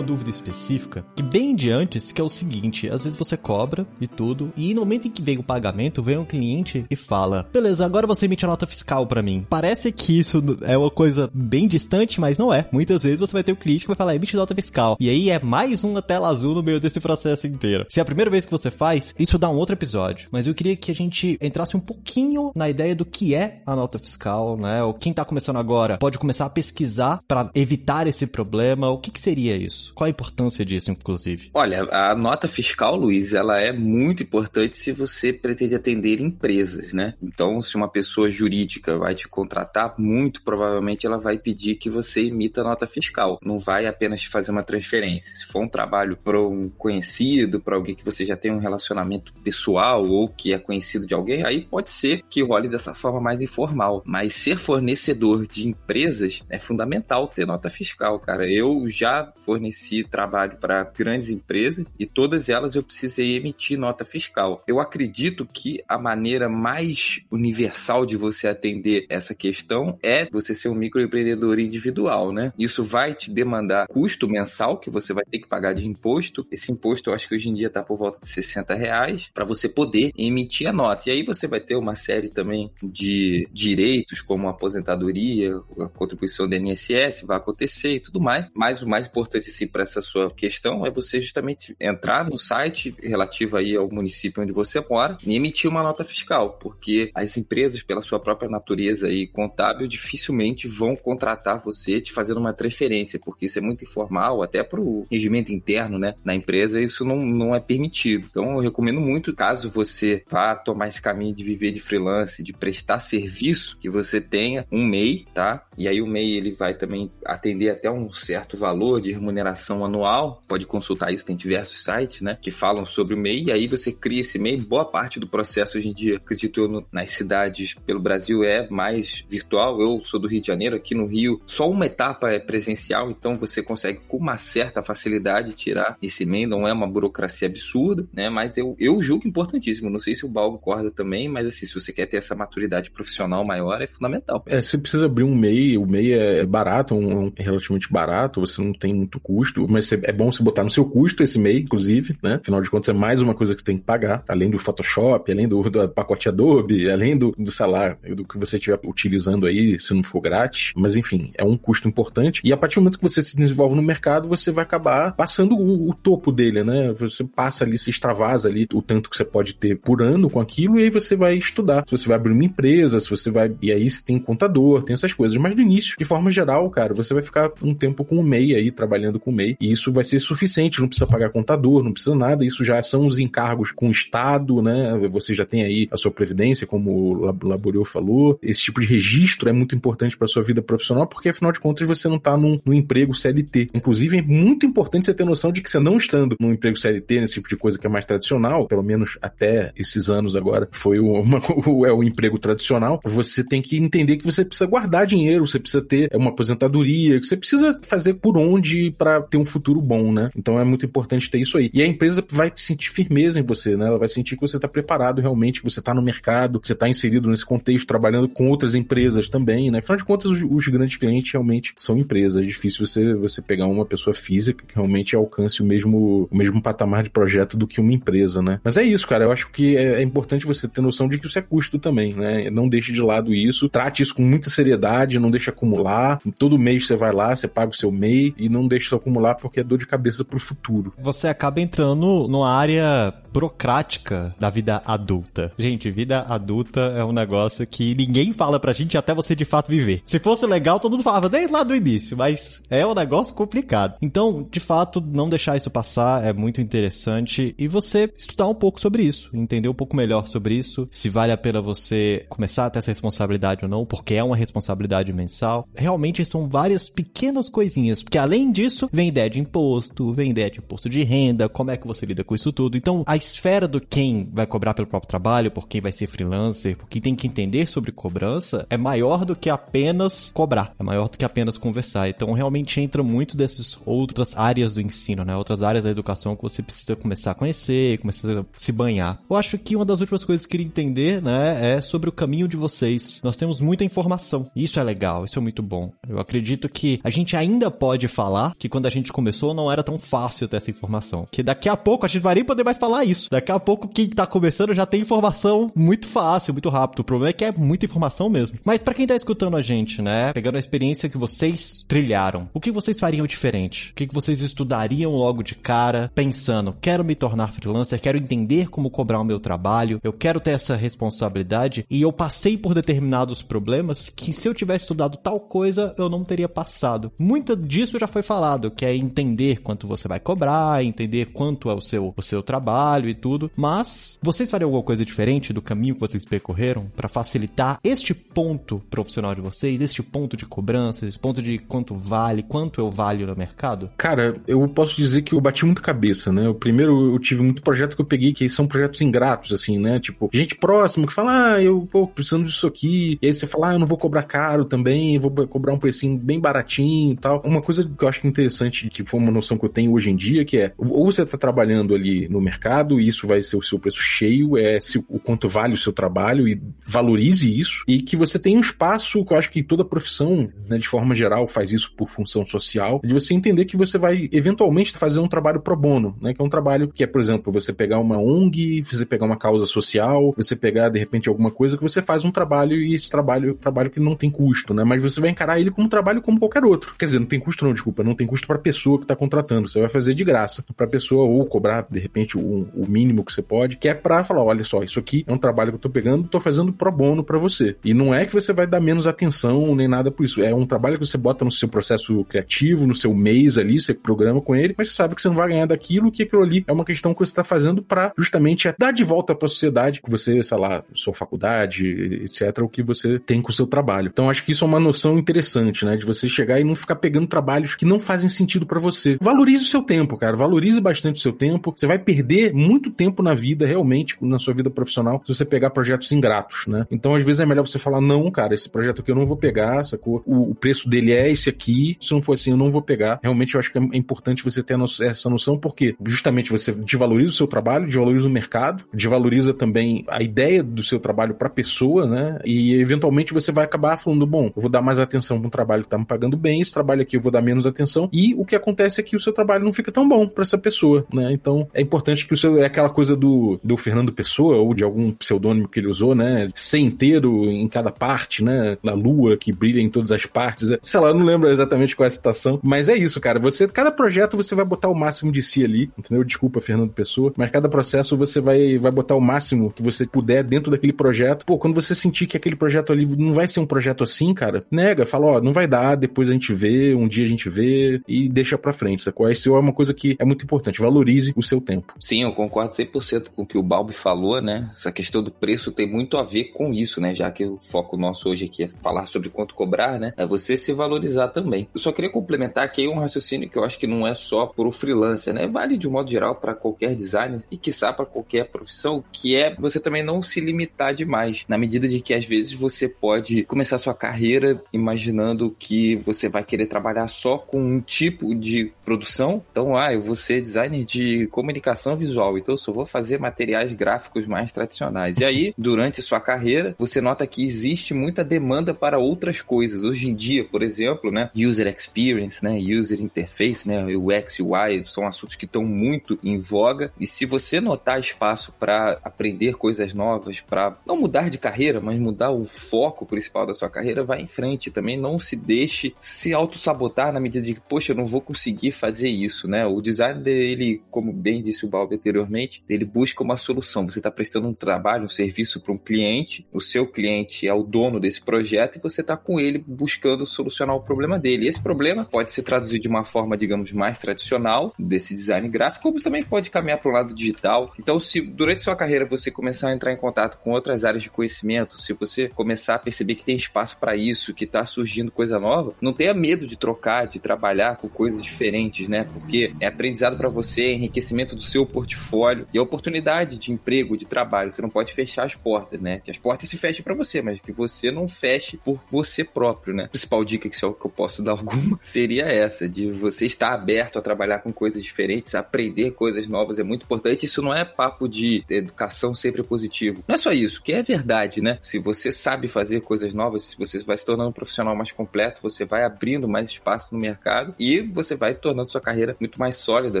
Uma dúvida específica, que bem de antes, que é o seguinte, às vezes você cobra e tudo, e no momento em que vem o pagamento, vem um cliente e fala, beleza, agora você emite a nota fiscal para mim. Parece que isso é uma coisa bem distante, mas não é. Muitas vezes você vai ter o um cliente que vai falar, emite nota fiscal. E aí é mais uma tela azul no meio desse processo inteiro. Se é a primeira vez que você faz, isso dá um outro episódio. Mas eu queria que a gente entrasse um pouquinho na ideia do que é a nota fiscal, né? Ou quem tá começando agora pode começar a pesquisar para evitar esse problema. O que, que seria isso? Qual a importância disso, inclusive? Olha, a nota fiscal, Luiz, ela é muito importante se você pretende atender empresas, né? Então, se uma pessoa jurídica vai te contratar, muito provavelmente ela vai pedir que você emita nota fiscal. Não vai apenas fazer uma transferência. Se for um trabalho para um conhecido, para alguém que você já tem um relacionamento pessoal ou que é conhecido de alguém, aí pode ser que role dessa forma mais informal. Mas ser fornecedor de empresas é fundamental ter nota fiscal, cara. Eu já forneci trabalho para grandes empresas e todas elas eu precisei emitir nota fiscal. Eu acredito que a maneira mais universal de você atender essa questão é você ser um microempreendedor individual, né? Isso vai te demandar custo mensal que você vai ter que pagar de imposto. Esse imposto eu acho que hoje em dia está por volta de 60 reais para você poder emitir a nota. E aí você vai ter uma série também de direitos, como aposentadoria, a contribuição do INSS, vai acontecer e tudo mais. Mas o mais importante importante para essa sua questão é você justamente entrar no site relativo aí ao município onde você mora e emitir uma nota fiscal, porque as empresas, pela sua própria natureza e contábil, dificilmente vão contratar você te fazendo uma transferência, porque isso é muito informal, até para o regimento interno né, na empresa, isso não, não é permitido. Então, eu recomendo muito, caso você vá tomar esse caminho de viver de freelance, de prestar serviço, que você tenha um MEI, tá? E aí o MEI ele vai também atender até um certo valor de remuneração anual. Pode consultar isso, tem diversos sites, né, que falam sobre o MEI. E aí você cria esse MEI. Boa parte do processo hoje em dia, acredito eu, no, nas cidades pelo Brasil é mais virtual. Eu sou do Rio de Janeiro, aqui no Rio, só uma etapa é presencial, então você consegue com uma certa facilidade tirar esse MEI. Não é uma burocracia absurda, né, mas eu, eu julgo importantíssimo. Não sei se o Balbo concorda também, mas assim, se você quer ter essa maturidade profissional maior, é fundamental. É, você precisa abrir um MEI, o MEI é barato, um, relativamente barato, você não tem muito custo, mas é bom você botar no seu custo esse MEI, inclusive, né? Afinal de contas, é mais uma coisa que você tem que pagar, além do Photoshop, além do, do pacote Adobe, além do, do salário, do que você estiver utilizando aí, se não for grátis. Mas enfim, é um custo importante. E a partir do momento que você se desenvolve no mercado, você vai acabar passando o, o topo dele, né? Você passa ali, se extravasa ali o tanto que você pode ter por ano com aquilo, e aí você vai estudar. Se você vai abrir uma empresa, se você vai. E aí você tem contador, tem essas coisas. Mas no início, de forma geral, cara, você vai ficar um tempo com o MEI aí, trabalhando com MEI, e isso vai ser suficiente, não precisa pagar contador, não precisa nada, isso já são os encargos com o Estado, né? Você já tem aí a sua previdência, como o Laborio falou. Esse tipo de registro é muito importante para sua vida profissional, porque afinal de contas você não está num, num, emprego CLT. Inclusive, é muito importante você ter noção de que você não estando num emprego CLT, nesse tipo de coisa que é mais tradicional, pelo menos até esses anos agora, foi uma, o, é o emprego tradicional, você tem que entender que você precisa guardar dinheiro, você precisa ter uma aposentadoria, que você precisa fazer por onde para ter um futuro bom, né? Então é muito importante ter isso aí. E a empresa vai sentir firmeza em você, né? Ela vai sentir que você está preparado realmente, que você está no mercado, que você está inserido nesse contexto, trabalhando com outras empresas também, né? Afinal de contas, os, os, grandes clientes realmente são empresas. É difícil você, você pegar uma pessoa física que realmente alcance o mesmo, o mesmo patamar de projeto do que uma empresa, né? Mas é isso, cara. Eu acho que é, é importante você ter noção de que isso é custo também, né? Não deixe de lado isso. Trate isso com muita seriedade, não deixe acumular. Todo mês você vai lá, você paga o seu MEI e não deixe isso acumular acumular porque é dor de cabeça pro futuro. Você acaba entrando numa área burocrática da vida adulta. Gente, vida adulta é um negócio que ninguém fala pra gente até você de fato viver. Se fosse legal, todo mundo falava desde lá do início, mas é um negócio complicado. Então, de fato, não deixar isso passar é muito interessante e você estudar um pouco sobre isso, entender um pouco melhor sobre isso, se vale a pena você começar a ter essa responsabilidade ou não, porque é uma responsabilidade mensal. Realmente são várias pequenas coisinhas, porque além disso, vem ideia de imposto, vem ideia de imposto de renda, como é que você lida com isso tudo. Então, a esfera do quem vai cobrar pelo próprio trabalho, por quem vai ser freelancer, por quem tem que entender sobre cobrança, é maior do que apenas cobrar, é maior do que apenas conversar. Então, realmente entra muito dessas outras áreas do ensino, né? Outras áreas da educação que você precisa começar a conhecer, começar a se banhar. Eu acho que uma das últimas coisas que eu queria entender, né, é sobre o caminho de vocês. Nós temos muita informação. Isso é legal, isso é muito bom. Eu acredito que a gente ainda pode falar que quando a gente começou não era tão fácil ter essa informação. Que daqui a pouco a gente vai nem poder mais falar isso. Daqui a pouco quem tá começando já tem informação muito fácil, muito rápido. O problema é que é muita informação mesmo. Mas para quem tá escutando a gente, né, pegando a experiência que vocês trilharam, o que vocês fariam diferente? O que vocês estudariam logo de cara, pensando, quero me tornar freelancer, quero entender como cobrar o meu trabalho, eu quero ter essa responsabilidade e eu passei por determinados problemas que se eu tivesse estudado tal coisa, eu não teria passado. Muito disso já foi falado, que é entender quanto você vai cobrar, entender quanto é o seu, o seu trabalho e tudo, mas vocês fariam alguma coisa diferente do caminho que vocês percorreram para facilitar este ponto profissional de vocês, este ponto de cobrança, esse ponto de quanto vale, quanto eu valho no mercado? Cara, eu posso dizer que eu bati muito cabeça, né? O primeiro eu tive muito projeto que eu peguei que são projetos ingratos, assim, né? Tipo, gente próxima que fala, ah, eu, pô, precisando disso aqui. E aí você fala, ah, eu não vou cobrar caro também, vou cobrar um precinho bem baratinho e tal. Uma coisa que eu acho interessante, que foi uma noção que eu tenho hoje em dia, que é, ou você tá trabalhando ali no mercado e isso vai ser o seu preço cheio, é se, o quanto vale o seu trabalho e valorize isso, e que você tem um espaço, que eu acho que toda profissão, né, de forma geral, faz isso por função social, de você entender que você vai eventualmente fazer um trabalho pro bono, né? Que é um trabalho que é, por exemplo, você pegar uma ONG, você pegar uma causa social, você pegar de repente alguma coisa que você faz um trabalho e esse trabalho, trabalho que não tem custo, né? Mas você vai encarar ele como um trabalho como qualquer outro. Quer dizer, não tem custo não, desculpa, não tem custo para pessoa que tá contratando. Você vai fazer de graça para pessoa ou cobrar de repente o, o mínimo que você pode, que é para falar, olha só, isso aqui é um trabalho que eu tô pegando, tô fazendo pro bono para você. E não é que você vai dar menos atenção nem nada por isso. É um trabalho que você bota no seu processo criativo, no seu mês ali, você programa com ele, mas você sabe que você não vai ganhar daquilo, que aquilo ali é uma questão que você está fazendo para justamente dar de volta para a sociedade que você, sei lá, sua faculdade, etc, o que você tem com o seu trabalho. Então acho que isso é uma noção interessante, né, de você chegar e não ficar pegando trabalhos que não fazem sentido para você. Valorize o seu tempo, cara, valorize bastante o seu tempo. Você vai perder muito tempo na vida, realmente, na sua vida profissional, se você pegar projetos ingratos, né? Então às vezes é melhor você falar não, cara, esse projeto aqui eu não vou pegar, sacou? O, o preço dele é esse aqui, se não for assim eu não vou pegar. Realmente eu acho que é importante você ter essa noção, porque justamente você desvaloriza o seu trabalho, desvaloriza o mercado, desvaloriza também a ideia do seu trabalho para a pessoa, né? E eventualmente você vai acabar falando, bom, eu vou dar mais atenção para um trabalho que tá me pagando bem, esse trabalho aqui eu vou dar menos atenção, e o que acontece é que o seu trabalho não fica tão bom para essa pessoa, né? Então é importante que o seu é aquela coisa do, do Fernando Pessoa ou de algum pseudônimo que ele usou, né? Ser inteiro em cada parte, né? Na lua que brilha em todas as partes. Sei lá, eu não lembro exatamente qual é a citação, mas é isso, cara. Você, cada projeto você vai botar o máximo de si ali, entendeu? Desculpa, Fernando Pessoa, mas cada processo você vai, vai botar o máximo que você puder dentro daquele projeto. Pô, quando você sentir que aquele projeto ali não vai ser um projeto assim, cara, nega, fala, ó, não vai dar, depois a gente vê, um dia a gente vê e deixa pra frente, sacou? Isso é uma coisa que é muito importante, valorize o seu tempo. Sim, eu concordo 100% com o que o Balbi falou, né? Essa questão do preço tem muito a ver com isso, né? Já que o foco nosso hoje aqui é falar sobre quanto cobrar, né? É você se valorizar também. Eu só queria complementar aqui um raciocínio que eu acho que não é só para o freelancer, né? Vale de um modo geral para qualquer designer e quiçá para qualquer profissão, que é você também não se limitar demais, na medida de que às vezes você pode começar sua carreira imaginando que você vai querer trabalhar só com um tipo de produção. Então, ah, eu vou ser designer de comunicação visual, então eu só vou fazer materiais gráficos mais tradicionais. E aí, durante sua carreira, você nota que existe muita demanda para outras coisas. Hoje em dia, por exemplo, né, user experience, né, user interface, né, UX, UI, são assuntos que estão muito em voga. E se você notar espaço para aprender coisas novas, para não mudar de carreira, mas mudar o foco principal da sua carreira, vá em frente. Também não se deixe se auto-sabotar na medida de que, poxa, eu não vou conseguir fazer isso, né? O design dele, como bem disse o Balbi anteriormente, ele busca uma solução. Você está prestando um trabalho, um serviço para um cliente, o seu cliente é o dono desse projeto e você está com ele buscando solucionar o problema dele. E esse problema pode ser traduzido de uma forma, digamos, mais tradicional desse design gráfico, como também pode caminhar para o lado digital. Então, se durante sua carreira você começar a entrar em contato com outras áreas de conhecimento, se você começar a perceber que tem espaço para isso, que está surgindo coisa nova, não tenha medo de trocar, de trabalhar com coisas diferentes, né? Porque é aprendizado para você, é enriquecimento do seu portfólio e a oportunidade de emprego, de trabalho. Você não pode fechar as portas, né? Que as portas se fechem para você, mas que você não feche por você próprio, né? A principal dica que, eu posso dar alguma seria essa, de você estar aberto a trabalhar com coisas diferentes, aprender coisas novas é muito importante. Isso não é papo de educação sempre positivo. Não é só isso, que é verdade, né? Se você sabe fazer coisas novas, se você vai se tornando um profissional mais completo, você vai abrindo mais espaço no mercado e você vai tornando sua carreira muito mais sólida,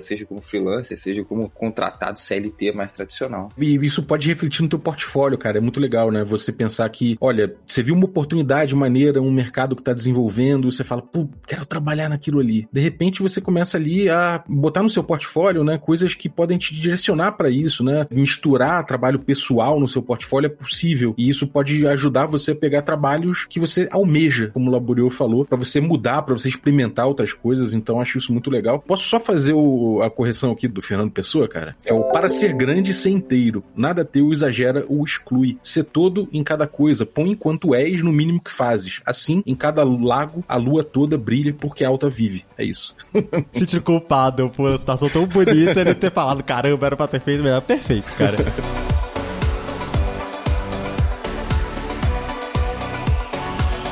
seja como freelancer, seja como contratado CLT mais tradicional. E isso pode refletir no teu portfólio, cara. É muito legal, né? Você pensar que, olha, você viu uma oportunidade maneira, um mercado que está desenvolvendo, você fala, pô, quero trabalhar naquilo ali. De repente você começa ali a botar no seu portfólio, né, coisas que podem te direcionar para isso, né? Misturar trabalho pessoal no seu portfólio é possível e isso pode ajudar você a pegar trabalhos que você almeja, como o Laboriou falou, para você mudar, para você experimentar outras coisas. Então acho isso muito legal. Posso só fazer o, a correção aqui do Fernando Pessoa, cara? É o para ser grande ser inteiro. Nada teu exagera ou exclui. Ser todo em cada coisa. Põe enquanto és no mínimo que fazes. Assim, em cada lago, a lua toda brilha porque a alta vive. É isso. Senti culpado por uma situação tão bonita ele ter falado, caramba, era pra ter feito melhor. Perfeito, cara.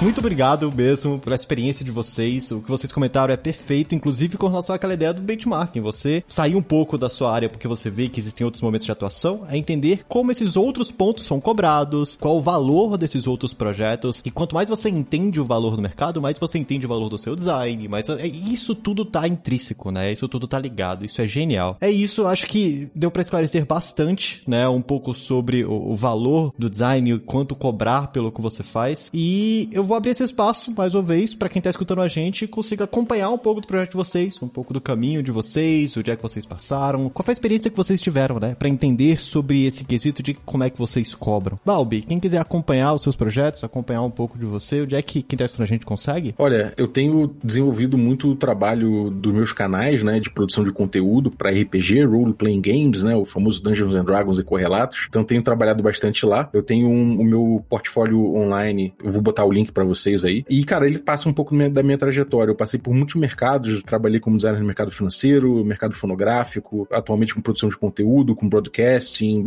Muito obrigado mesmo pela experiência de vocês. O que vocês comentaram é perfeito, inclusive com relação àquela ideia do benchmarking. Você sair um pouco da sua área porque você vê que existem outros momentos de atuação, é entender como esses outros pontos são cobrados, qual o valor desses outros projetos. E quanto mais você entende o valor do mercado, mais você entende o valor do seu design. Mais... É, isso tudo tá intrínseco, né? Isso tudo tá ligado. Isso é genial. É isso, acho que deu para esclarecer bastante, né? Um pouco sobre o, valor do design, quanto cobrar pelo que você faz. E eu vou abrir esse espaço, mais uma vez, para quem tá escutando a gente consiga acompanhar um pouco do projeto de vocês, um pouco do caminho de vocês, o dia que vocês passaram, qual foi a experiência que vocês tiveram, né? Para entender sobre esse quesito de como é que vocês cobram. Balbi, quem quiser acompanhar os seus projetos, acompanhar um pouco de você, onde é que quem tá escutando a gente consegue? Olha, eu tenho desenvolvido muito o trabalho dos meus canais, né, de produção de conteúdo para RPG, role playing games, né, o famoso Dungeons and Dragons e correlatos. Então tenho trabalhado bastante lá. Eu tenho um, o meu portfólio online, eu vou botar o link para vocês aí. E, cara, ele passa um pouco da minha trajetória. Eu passei por muitos mercados, trabalhei como designer no mercado financeiro, mercado fonográfico, atualmente com produção de conteúdo, com broadcasting,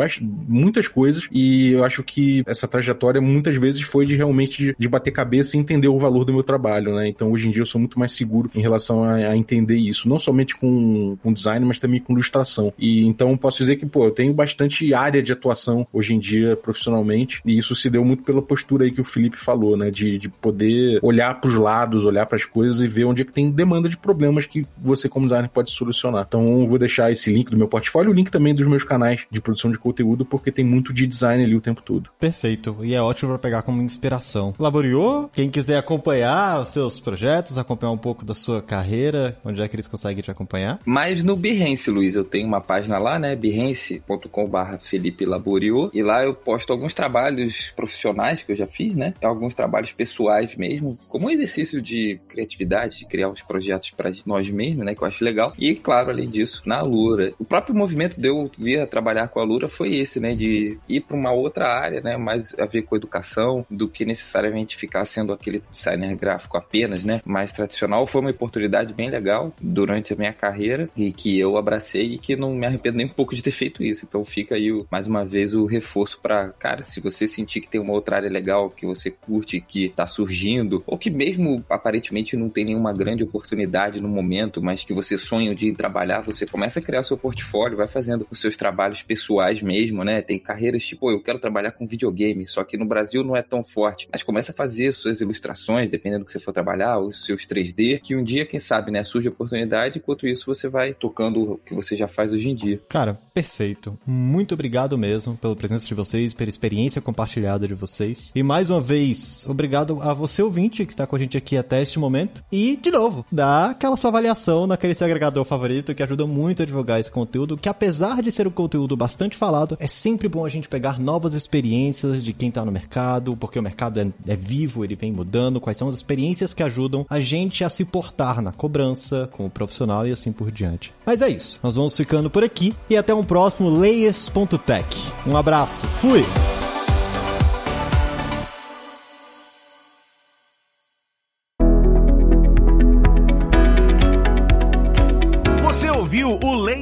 muitas coisas. E eu acho que essa trajetória muitas vezes foi de realmente de bater cabeça e entender o valor do meu trabalho, né? Então, hoje em dia eu sou muito mais seguro em relação a, a entender isso, não somente com, com design, mas também com ilustração. E então posso dizer que, pô, eu tenho bastante área de atuação hoje em dia profissionalmente, e isso se deu muito pela postura aí que o Felipe falou, né? De, de poder olhar para os lados, olhar para as coisas e ver onde é que tem demanda de problemas que você como designer pode solucionar. Então vou deixar esse link do meu portfólio, o link também dos meus canais de produção de conteúdo, porque tem muito de design ali o tempo todo. Perfeito, e é ótimo para pegar como inspiração. Laboriou? Quem quiser acompanhar os seus projetos, acompanhar um pouco da sua carreira, onde é que eles conseguem te acompanhar? Mas no Behance, Luiz, eu tenho uma página lá, né, behance.com.br Felipe Laboriou, e lá eu posto alguns trabalhos profissionais que eu já fiz, né, alguns trabalhos pessoais pessoais mesmo, como um exercício de criatividade, de criar os projetos para nós mesmos, né, que eu acho legal. E, claro, além disso, na Lura. O próprio movimento de eu vir a trabalhar com a Lura foi esse, né, de ir para uma outra área, né, mais a ver com educação, do que necessariamente ficar sendo aquele designer gráfico apenas, né, mais tradicional. Foi uma oportunidade bem legal durante a minha carreira e que eu abracei e que não me arrependo nem um pouco de ter feito isso. Então fica aí, mais uma vez, o reforço para, cara, se você sentir que tem uma outra área legal que você curte, que tá surgindo, ou que mesmo aparentemente não tem nenhuma grande oportunidade no momento, mas que você sonha de trabalhar, você começa a criar seu portfólio, vai fazendo os seus trabalhos pessoais mesmo, né? Tem carreiras tipo, eu quero trabalhar com videogame, só que no Brasil não é tão forte, mas começa a fazer suas ilustrações, dependendo do que você for trabalhar, os seus 3D, que um dia, quem sabe, né, surge a oportunidade, enquanto isso você vai tocando o que você já faz hoje em dia. Cara, perfeito. Muito obrigado mesmo pela presença de vocês, pela experiência compartilhada de vocês. E mais uma vez, obrigado obrigado a você ouvinte que está com a gente aqui até este momento. E, de novo, dá aquela sua avaliação naquele seu agregador favorito que ajuda muito a divulgar esse conteúdo, que apesar de ser um conteúdo bastante falado, é sempre bom a gente pegar novas experiências de quem está no mercado, porque o mercado é, é vivo, ele vem mudando, quais são as experiências que ajudam a gente a se portar na cobrança, com o profissional e assim por diante. Mas é isso, nós vamos ficando por aqui e até um próximo Layers.tech. Um abraço, fui!